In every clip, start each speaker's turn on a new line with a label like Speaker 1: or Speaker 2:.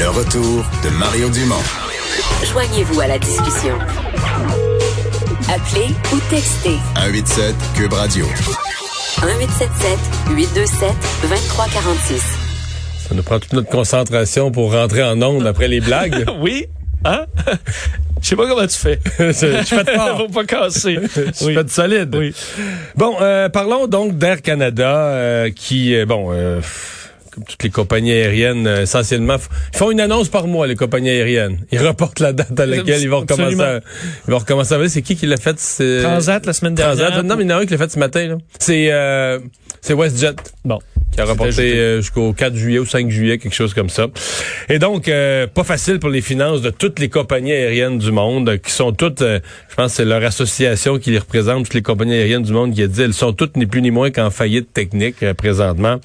Speaker 1: Le retour de Mario Dumont.
Speaker 2: Joignez-vous à la discussion. Appelez ou textez
Speaker 1: 187 Cube Radio.
Speaker 2: 1877 827 2346.
Speaker 3: Ça nous prend toute notre concentration pour rentrer en onde après les blagues.
Speaker 4: oui. Hein? Je sais pas comment tu fais.
Speaker 3: Je fais de fort.
Speaker 4: Faut pas casser.
Speaker 3: Je
Speaker 4: Oui.
Speaker 3: fais de solide.
Speaker 4: Oui.
Speaker 3: Bon, euh, parlons donc d'Air Canada, euh, qui, euh, bon, euh, comme toutes les compagnies aériennes, euh, essentiellement, ils font une annonce par mois, les compagnies aériennes. Ils reportent la date à laquelle ils vont recommencer à, ils vont recommencer à. C'est qui qui l'a fait? C'est-
Speaker 4: Transat la semaine
Speaker 3: Transat.
Speaker 4: dernière.
Speaker 3: Non, mais il y en a un qui l'a fait ce matin, là. C'est, euh, c'est WestJet.
Speaker 4: Bon.
Speaker 3: qui a reporté euh, jusqu'au 4 juillet ou 5 juillet, quelque chose comme ça. Et donc, euh, pas facile pour les finances de toutes les compagnies aériennes du monde, qui sont toutes, euh, je pense que c'est leur association qui les représente, toutes les compagnies aériennes du monde qui a dit, elles sont toutes ni plus ni moins qu'en faillite technique euh, présentement.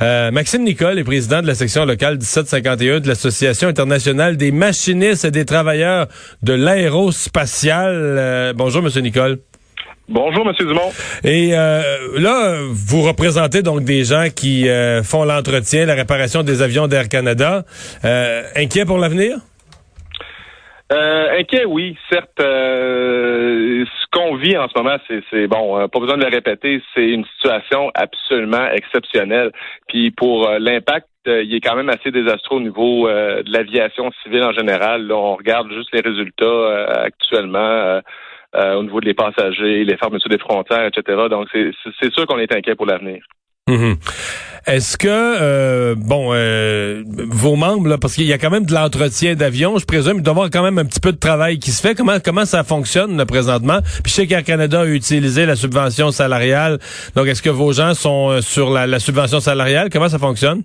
Speaker 3: Euh, Maxime Nicole est président de la section locale 1751 de l'Association internationale des machinistes et des travailleurs de l'aérospatial. Euh, bonjour, Monsieur Nicole.
Speaker 5: Bonjour, Monsieur Dumont.
Speaker 3: Et euh, là, vous représentez donc des gens qui euh, font l'entretien, la réparation des avions d'Air Canada. Euh, inquiet pour l'avenir?
Speaker 5: Euh, inquiet, oui, certes. euh, ce qu'on vit en ce moment, c'est, bon, euh, pas besoin de le répéter, c'est une situation absolument exceptionnelle. Puis pour euh, l'impact, euh, il est quand même assez désastreux au niveau de l'aviation civile en général. Là, on regarde juste les résultats actuellement. au niveau des passagers, les fermetures des frontières, etc. Donc, c'est sûr qu'on est inquiet pour l'avenir.
Speaker 3: Mhm. Est-ce que, euh, bon, euh, vos membres, parce qu'il y a quand même de l'entretien d'avions, je présume, il doit y avoir quand même un petit peu de travail qui se fait. Comment comment ça fonctionne là, présentement? Puis je sais qu'Air Canada a utilisé la subvention salariale. Donc, est-ce que vos gens sont euh, sur la subvention salariale? Comment ça fonctionne?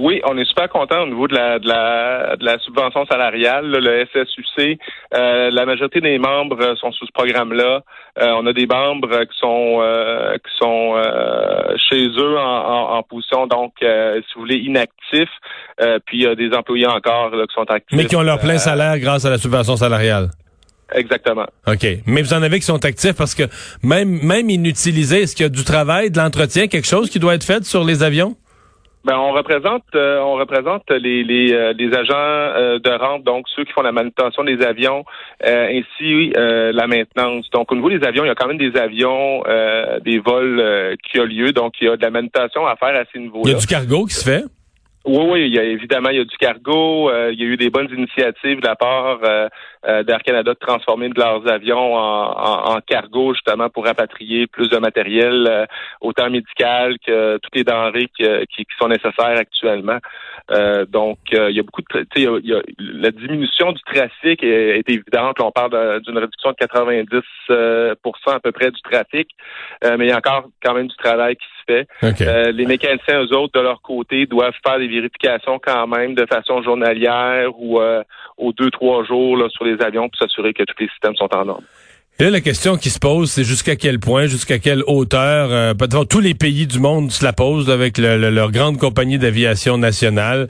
Speaker 5: Oui, on est super content au niveau de la, de la, de la subvention salariale. là, le SSUC, euh, la majorité des membres sont sous ce programme-là. Euh, on a des membres qui sont euh, qui sont euh, chez eux en, en, en position donc, euh, si vous voulez, inactifs. Euh, puis il y a des employés encore là, qui sont actifs.
Speaker 3: Mais qui ont leur plein salaire grâce à la subvention salariale.
Speaker 5: exactement.
Speaker 3: OK. Mais vous en avez qui sont actifs parce que même, même inutilisés, est-ce qu'il y a du travail, de l'entretien, quelque chose qui doit être fait sur les avions?
Speaker 5: Ben, on représente, euh, on représente les les, euh, agents euh, de rente, donc ceux qui font la manutention des avions, euh, ainsi euh, la maintenance. Donc, au niveau des avions, il y a quand même des avions, euh, des vols qui ont lieu, donc il y a de la manutention à faire à ces
Speaker 3: Il y
Speaker 5: niveaux-là.
Speaker 3: a du cargo qui se fait?
Speaker 5: Oui, oui, il y a évidemment il y a du cargo, euh, il y a eu des bonnes initiatives de la part euh, euh, d'Air Canada de transformer de leurs avions en, en- en cargo justement pour rapatrier plus de matériel, euh, autant médical que toutes les denrées qui, qui- qui sont nécessaires actuellement. Euh, donc euh, il y a beaucoup de, tra- tu sais, il y a- il y a- la diminution du trafic est, est évidente. On parle d'une réduction de 90% euh, à peu près du trafic, euh, mais il y a encore quand même du travail qui se fait.
Speaker 3: OK.
Speaker 5: Euh, les mécaniciens, eux autres, de leur côté, doivent faire des vérifications quand même de façon journalière ou euh, aux deux, trois jours là, sur les avions pour s'assurer que tous les systèmes sont en ordre.
Speaker 3: Et là, la question qui se pose, c'est jusqu'à quel point, jusqu'à quelle hauteur, euh, peut-être tous les pays du monde se la posent avec le- le- leur grande compagnie d'aviation nationale.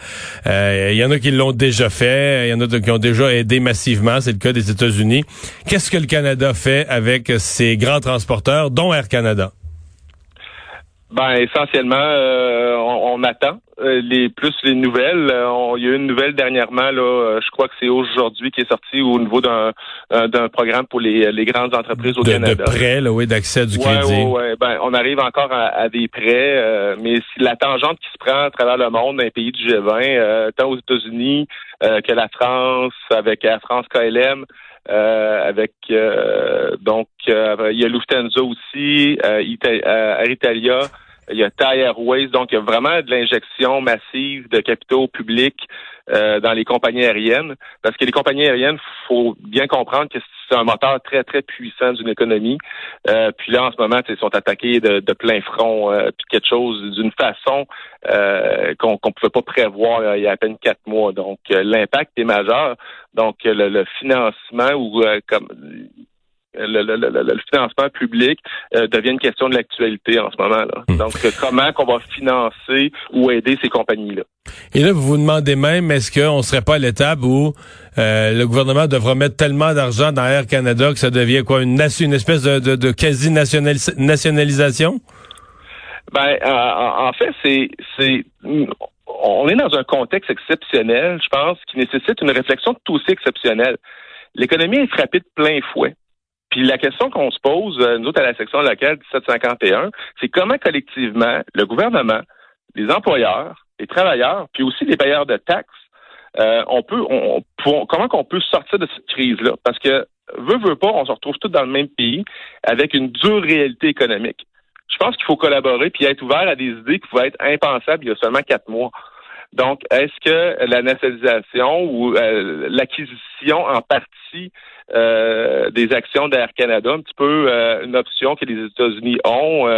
Speaker 3: Euh, Il y en a qui l'ont déjà fait, il y en a qui ont déjà aidé massivement, c'est le cas des États-Unis. Qu'est-ce que le Canada fait avec ces grands transporteurs, dont Air Canada?
Speaker 5: Ben essentiellement, euh, on, on attend euh, les plus les nouvelles. Euh, on- il y a eu une nouvelle dernièrement là, euh, je crois que c'est aujourd'hui qui est sorti au niveau d'un d'un programme pour les, les grandes entreprises au
Speaker 3: De, de
Speaker 5: Canada.
Speaker 3: prêt, là, oui, d'accès du
Speaker 5: Ouais,
Speaker 3: crédit.
Speaker 5: ouais, ouais. Ben, on arrive encore à, à des prêts, euh, mais si la tangente qui se prend à travers le monde dans les pays du G20, euh, tant aux États-Unis euh, que la France, avec Air France KLM, avec euh, donc euh, il y a Lufthansa aussi, euh, euh, Air Italia, il y a Thai Airways, donc il y a vraiment de l'injection massive de capitaux publics euh, dans les compagnies aériennes, parce que les compagnies aériennes, faut bien comprendre que c'est un moteur très très puissant d'une économie. Euh, puis là, en ce moment, ils sont attaqués de, de plein front, euh, puis quelque chose d'une façon euh, qu'on qu'on pouvait pas prévoir euh, il y a à peine quatre mois. Donc, euh, l'impact est majeur. Donc, le, le financement ou comme le, le- le- le financement public euh, devient une question de l'actualité en ce moment-là. Donc, euh, comment qu'on va financer ou aider ces compagnies-là?
Speaker 3: Et là, vous vous demandez même, est-ce qu'on ne serait pas à l'étape où euh, le gouvernement devra mettre tellement d'argent dans Air Canada que ça devient quoi, une, une espèce de, de, de quasi-nationalisation?
Speaker 5: Ben, euh, en fait, c'est c'est on est dans un contexte exceptionnel, je pense, qui nécessite une réflexion tout aussi exceptionnelle. L'économie est frappée de plein fouet. Puis la question qu'on se pose, euh, nous autres à la section locale 1751, c'est comment collectivement le gouvernement, les employeurs, les travailleurs, puis aussi les payeurs de taxes, euh, on peut, on, comment qu'on peut sortir de cette crise-là? Parce que veut, veut pas, on se retrouve tous dans le même pays avec une dure réalité économique. Je pense qu'il faut collaborer puis être ouvert à des idées qui pouvaient être impensables il y a seulement quatre mois. Donc, est-ce que la nationalisation ou euh, l'acquisition en partie euh, des actions d'Air Canada, un petit peu euh, une option que les États-Unis ont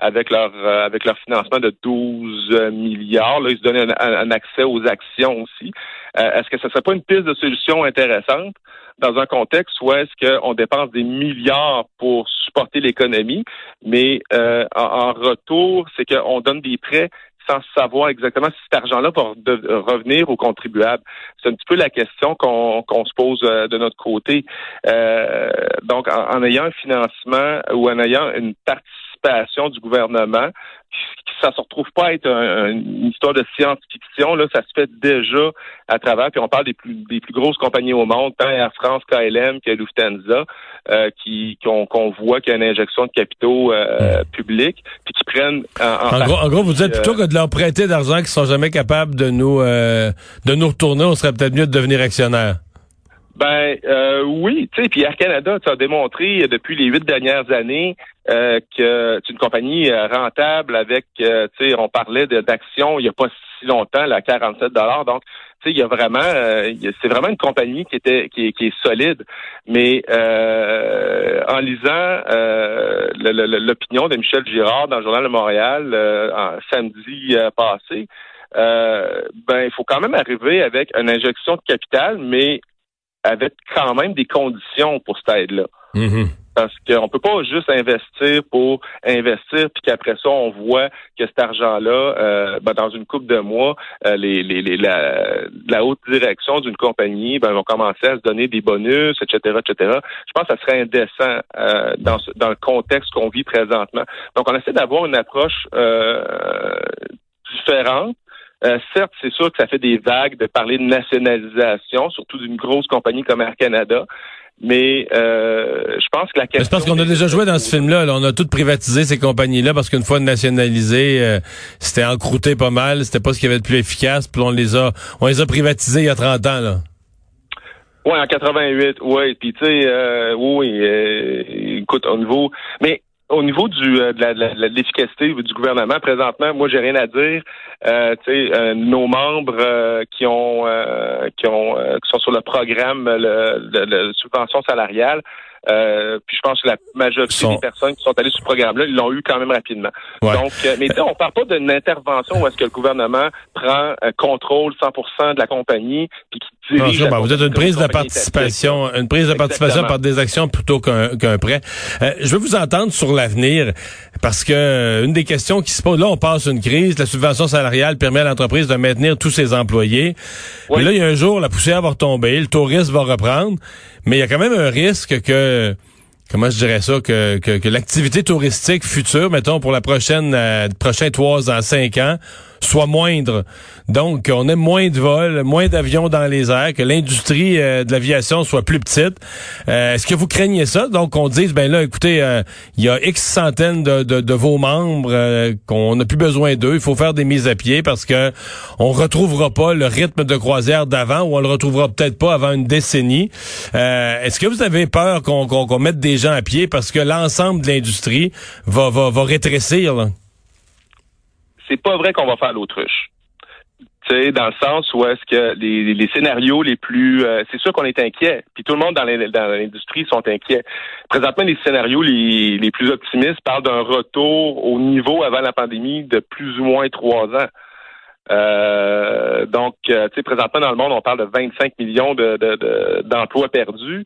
Speaker 5: avec leur avec leur financement de 12 milliards, là, ils se donnent un, accès aux actions aussi. est-ce que ce serait pas une piste de solution intéressante? dans un contexte où est-ce qu'on dépense des milliards pour supporter l'économie, mais en, retour, c'est qu'on donne des prêts sans savoir exactement si cet argent-là va revenir aux contribuables. C'est un petit peu la question qu'on se pose euh, de notre côté. Euh, donc, en, ayant un financement ou en ayant une participation du gouvernement, ça se retrouve pas être une histoire de science-fiction. Là, ça se fait déjà à travers. Puis on parle des plus des plus grosses compagnies au monde, tant Air France, KLM que Lufthansa, euh, qui qu'on voit qu'il y a une injection de capitaux euh, hmm. publics, puis qui prennent
Speaker 3: en, gros, en gros, vous dites plutôt euh, que de leur prêter d'argent qu'ils sont jamais capables de nous de nous retourner, on serait peut-être mieux de devenir actionnaire.
Speaker 5: Ben euh, oui, tu sais, puis Air Canada, tu as démontré depuis les huit dernières années euh, que c'est une compagnie euh, rentable avec, euh, tu sais, on parlait d'actions il n'y a pas si longtemps, là, 47 dollars. Donc, tu sais, il y a vraiment, c'est vraiment une compagnie qui était qui, est solide. Mais en lisant l'opinion de Michel Girard dans le journal de Montréal samedi passé, ben il faut quand même arriver avec une injection de capital, mais avec quand même des conditions pour cette aide-là. Mm-hmm. Parce qu'on peut pas juste investir pour investir, puis qu'après ça, on voit que cet argent-là, euh, ben, dans une coupe de mois, euh, les, les, les, la, haute direction d'une compagnie ben, vont commencer à se donner des bonus, etc., etc. Je pense que ça serait indécent euh, dans, dans le contexte qu'on vit présentement. Donc, on essaie d'avoir une approche différente euh, certes, c'est sûr que ça fait des vagues de parler de nationalisation, surtout d'une grosse compagnie comme Air Canada. Mais euh, je pense que la question.
Speaker 3: C'est parce qu'on a déjà joué dans ce film-là. On a tout privatisé ces compagnies-là parce qu'une fois nationalisées, euh, c'était encrouté pas mal. C'était pas ce qui avait de plus efficace. Puis on les a, on les a privatisés il y a 30 ans là.
Speaker 5: Oui, en 88, oui. Puis tu sais, oui, écoute, au niveau, mais au niveau du euh, de l'efficacité du gouvernement, présentement, moi j'ai rien à dire. Euh, euh nos membres qui ont qui ont qui sont sur le programme de subvention salariale, euh, puis je pense que la majorité des personnes qui sont allées sur ce programme-là, ils l'ont eu quand même rapidement. Donc, euh, mais on parle pas d'une intervention où est-ce que le gouvernement prend euh, contrôle 100% de la compagnie puis qui dirige.
Speaker 3: Non, vous êtes une prise de participation, une prise de participation par des actions plutôt qu'un prêt. je veux vous entendre sur l'avenir parce que une des questions qui se pose, là, on passe une crise, la subvention salariale permet à l'entreprise de maintenir tous ses employés. Mais là, il y a un jour, la poussière va retomber, le tourisme va reprendre, mais il y a quand même un risque que comment je dirais ça, que, que, l'activité touristique future, mettons, pour la prochaine, euh, prochain trois ans, cinq ans, soit moindre. Donc, on ait moins de vols, moins d'avions dans les airs, que l'industrie euh, de l'aviation soit plus petite. Euh, est-ce que vous craignez ça? Donc, on dise, ben là, écoutez, euh, il y a X centaines de, de, vos membres qu'on n'a plus besoin d'eux. Il faut faire des mises à pied parce que on retrouvera pas le rythme de croisière d'avant ou on le retrouvera peut-être pas avant une décennie. Est-ce que vous avez peur qu'on mette des gens à pied parce que l'ensemble de l'industrie va, va, va rétrécir?
Speaker 5: C'est pas vrai qu'on va faire l'autruche. sais, dans le sens où est-ce que les, scénarios les plus... Euh, c'est sûr qu'on est inquiet, puis tout le monde dans l'industrie sont inquiets. Présentement, les scénarios les, plus optimistes parlent d'un retour au niveau avant la pandémie de plus ou moins trois ans. Euh, donc, euh, tu sais, présentement dans le monde, on parle de 25 millions d'emplois perdus.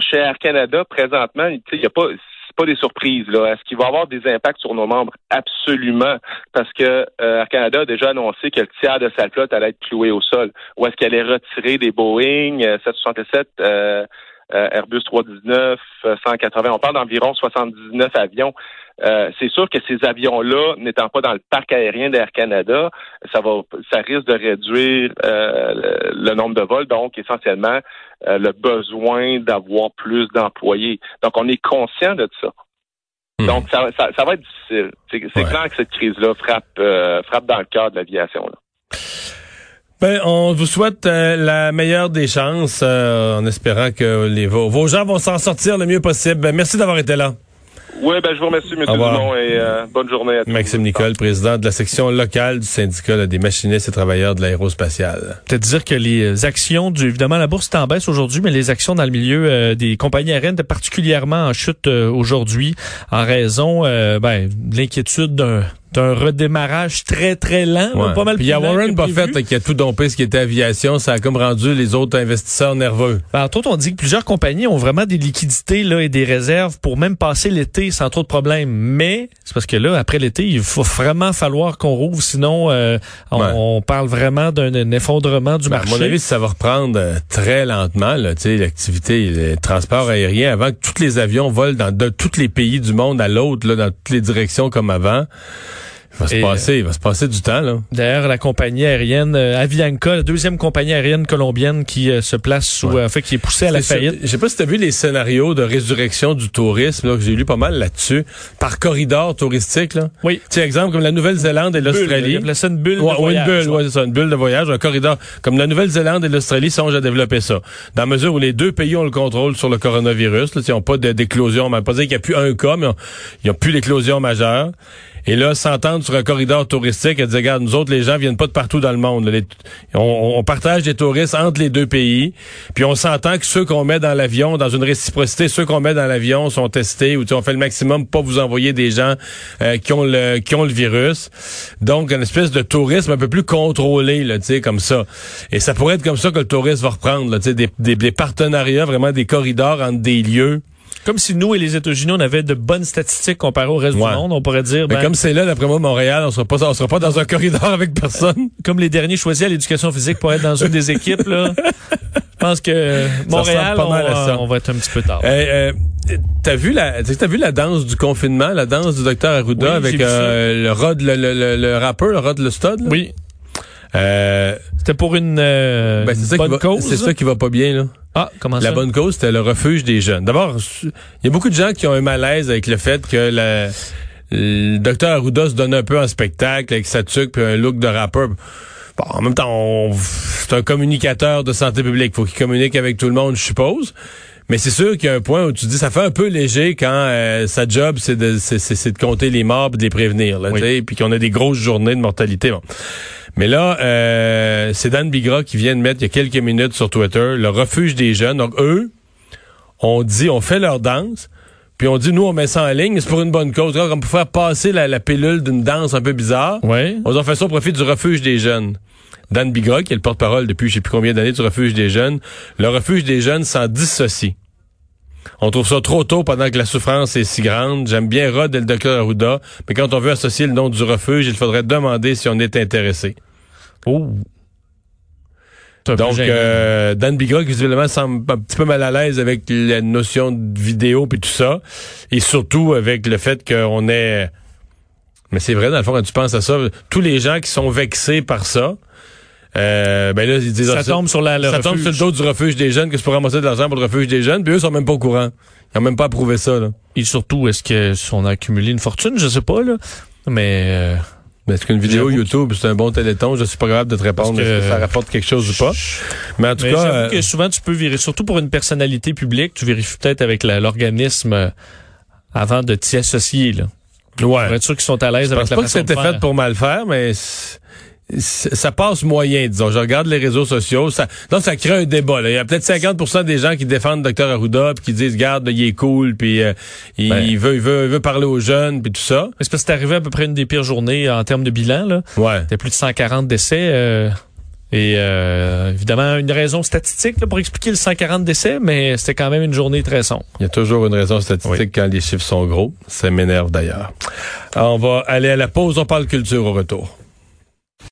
Speaker 5: chez Air Canada, présentement, il n'y a pas pas des surprises. Est-ce qu'il va avoir des impacts sur nos membres? Absolument. Parce que euh, Air Canada a déjà annoncé que le tiers de sa flotte allait être cloué au sol. Ou est-ce qu'elle est retirée des Boeing 767, euh, euh, Airbus 319, 180? On parle d'environ 79 avions. Euh, c'est sûr que ces avions-là, n'étant pas dans le parc aérien d'Air Canada, ça va, ça risque de réduire euh, le, le nombre de vols, donc essentiellement euh, le besoin d'avoir plus d'employés. Donc, on est conscient de ça.
Speaker 3: Hmm.
Speaker 5: Donc, ça, ça, ça va être difficile. C'est
Speaker 3: Ouais.
Speaker 5: clair que cette crise-là frappe, euh, frappe dans le cœur de l'aviation. là.
Speaker 3: Ben, on vous souhaite euh, la meilleure des chances euh, en espérant que les, vos, vos gens vont s'en sortir le mieux possible. Ben, merci d'avoir été là.
Speaker 5: Oui, ben, je vous remercie, M. Dumont, et euh, bonne journée à tous.
Speaker 3: Maxime Nicole, président de la section locale du syndicat là, des machinistes et travailleurs de l'aérospatiale.
Speaker 4: Peut-être dire que les actions, du, évidemment, la bourse est en baisse aujourd'hui, mais les actions dans le milieu euh, des compagnies aériennes étaient particulièrement en chute euh, aujourd'hui en raison euh, ben, de l'inquiétude d'un d'un redémarrage très, très lent.
Speaker 3: Ouais.
Speaker 4: Pas mal
Speaker 3: Puis il y a Warren. Buffett là, qui a tout dompé ce qui était aviation. Ça a comme rendu les autres investisseurs nerveux.
Speaker 4: Ben, entre autres, on dit que plusieurs compagnies ont vraiment des liquidités là, et des réserves pour même passer l'été sans trop de problèmes. Mais c'est parce que là, après l'été, il faut vraiment falloir qu'on rouvre, sinon euh, on,
Speaker 3: Ouais.
Speaker 4: on parle vraiment d'un un effondrement du
Speaker 3: Ben, à
Speaker 4: marché.
Speaker 3: mon avis, ça va reprendre euh, très lentement, là, tu sais, l'activité, le transport aérien, avant que tous les avions volent dans de, tous les pays du monde à l'autre, là, dans toutes les directions comme avant. Il va se passer, il va se passer du temps, là.
Speaker 4: D'ailleurs, la compagnie aérienne euh, Avianca, la deuxième compagnie aérienne colombienne qui euh, se place sous,
Speaker 3: Ouais.
Speaker 4: euh, fait, qui est poussée à la faillite.
Speaker 3: Je sais pas si tu as vu les scénarios de résurrection du tourisme, là, que j'ai lu pas mal là-dessus, par corridor touristique, là.
Speaker 4: Oui.
Speaker 3: Tu exemple, comme la Nouvelle-Zélande et l'Australie.
Speaker 4: Il appelait ça une bulle de
Speaker 3: Ouais,
Speaker 4: voyage,
Speaker 3: une bulle,
Speaker 4: ouais.
Speaker 3: c'est ça, une bulle de voyage, un corridor. Comme la Nouvelle-Zélande et l'Australie songent à développer ça. Dans la mesure où les deux pays ont le contrôle sur le coronavirus, là, ils n'ont pas d'éclosion, on va pas dire qu'il n'y a plus un cas, mais on- ils n'ont plus l'éclosion majeure. Et là, s'entendre sur un corridor touristique et dire, regarde, nous autres, les gens viennent pas de partout dans le monde. on, partage des touristes entre les deux pays. Puis on s'entend que ceux qu'on met dans l'avion, dans une réciprocité, ceux qu'on met dans l'avion sont testés ou tu on fait le maximum pour pas vous envoyer des gens euh, qui ont le virus. Donc une espèce de tourisme un peu plus contrôlé là, comme ça. Et ça pourrait être comme ça que le tourisme va reprendre là, des, des partenariats, vraiment des corridors entre des lieux.
Speaker 4: Comme si nous et les États-Unis, on avait de bonnes statistiques comparées au reste
Speaker 3: Ouais.
Speaker 4: du monde. On pourrait dire,
Speaker 3: Mais
Speaker 4: ben,
Speaker 3: comme c'est là, d'après moi, Montréal, on sera pas on sera pas dans un corridor avec personne.
Speaker 4: comme les derniers choisis à l'éducation physique pour être dans une des équipes, là, je pense que Montréal, on, va être un petit peu tard.
Speaker 3: Euh, euh, t'as vu la t'as vu la danse du confinement, la danse du docteur Arruda
Speaker 4: Oui,
Speaker 3: avec euh, le Rod le, le, le, le rappeur, le Rod le stud. là?
Speaker 4: oui,
Speaker 3: Euh,
Speaker 4: c'était pour une euh,
Speaker 3: ben, c'est ça qui
Speaker 4: bonne
Speaker 3: va
Speaker 4: cause.
Speaker 3: c'est ça qui va pas bien là.
Speaker 4: Ah, comment
Speaker 3: La
Speaker 4: ça?
Speaker 3: bonne cause, c'était le refuge des jeunes. D'abord, il y a beaucoup de gens qui ont un malaise avec le fait que la- le docteur Arruda se donne un peu en spectacle avec sa tuque puis un look de rappeur. Bon, en même temps, c'est un communicateur de santé publique. Faut qu'il communique avec tout le monde, je suppose. Mais c'est sûr qu'il y a un point où tu dis ça fait un peu léger quand euh, sa job c'est de c'est, compter les morts et de les prévenir là,
Speaker 4: Oui.
Speaker 3: puis qu'on a des grosses journées de mortalité. Bon. Mais là, euh, c'est Dan Bigra qui vient de mettre il y a quelques minutes sur Twitter le refuge des jeunes. Donc eux, on dit, on fait leur danse, puis on dit nous on met ça en ligne, c'est pour une bonne cause, comme pour faire passer la, la pilule d'une danse un peu bizarre.
Speaker 4: Ouais.
Speaker 3: On a fait ça au profit du refuge des jeunes. Dan Bigra, qui est le porte-parole depuis je sais plus combien d'années du refuge des jeunes, le refuge des jeunes s'en dissocie. On trouve ça trop tôt pendant que la souffrance est si grande. J'aime bien Rod et le docteur Arruda, mais quand on veut associer le nom du refuge, il faudrait demander si on est intéressé.
Speaker 4: Oh.
Speaker 3: Donc, euh, Dan Bigra, qui visiblement semble un petit peu mal à l'aise avec la notion de vidéo puis tout ça, et surtout avec le fait qu'on est... Mais c'est vrai, dans le fond, quand tu penses à ça, tous les gens qui sont vexés par ça, euh, ben là, ils disent...
Speaker 4: ça
Speaker 3: ah,
Speaker 4: tombe sur la, le
Speaker 3: ça tombe sur le dos du refuge des jeunes que c'est pour ramasser de l'argent pour le refuge des jeunes, puis eux sont même pas au courant. Ils ont même pas approuvé ça, là.
Speaker 4: Et surtout, est-ce que si on a accumulé une fortune? Je sais pas, là. Mais euh,
Speaker 3: Mais est-ce qu'une vidéo YouTube, c'est un bon téléthon? Je suis pas capable de te répondre
Speaker 4: que-
Speaker 3: est-ce que ça rapporte quelque chose ou pas. Mais en tout
Speaker 4: Mais
Speaker 3: cas...
Speaker 4: j'avoue
Speaker 3: euh,
Speaker 4: que souvent, tu peux vérifier, surtout pour une personnalité publique, tu vérifies peut-être avec l'organisme euh, avant de t'y associer. Là.
Speaker 3: ouais.
Speaker 4: Pour être sûr qu'ils sont à l'aise
Speaker 3: Je
Speaker 4: avec la
Speaker 3: pas que
Speaker 4: façon
Speaker 3: c'était fait pour mal faire, mais ça passe moyen, disons. Je regarde les réseaux sociaux. Ça, donc, ça crée un débat. là. Il y a peut-être 50% des gens qui défendent Dr Arruda puis qui disent, garde, il est cool, puis euh, il,
Speaker 4: Ben.
Speaker 3: il veut, il veut, il veut parler aux jeunes, puis tout ça.
Speaker 4: C'est parce que c'est arrivé à peu près une des pires journées en termes de bilan. Là.
Speaker 3: Ouais.
Speaker 4: Il y a plus de 140 décès. euh, et euh, évidemment, une raison statistique là, pour expliquer le 140 décès, mais c'était quand même une journée très sombre.
Speaker 3: Il y a toujours une raison statistique
Speaker 4: Oui.
Speaker 3: quand les chiffres sont gros. Ça m'énerve d'ailleurs. On va aller à la pause. On parle culture au retour.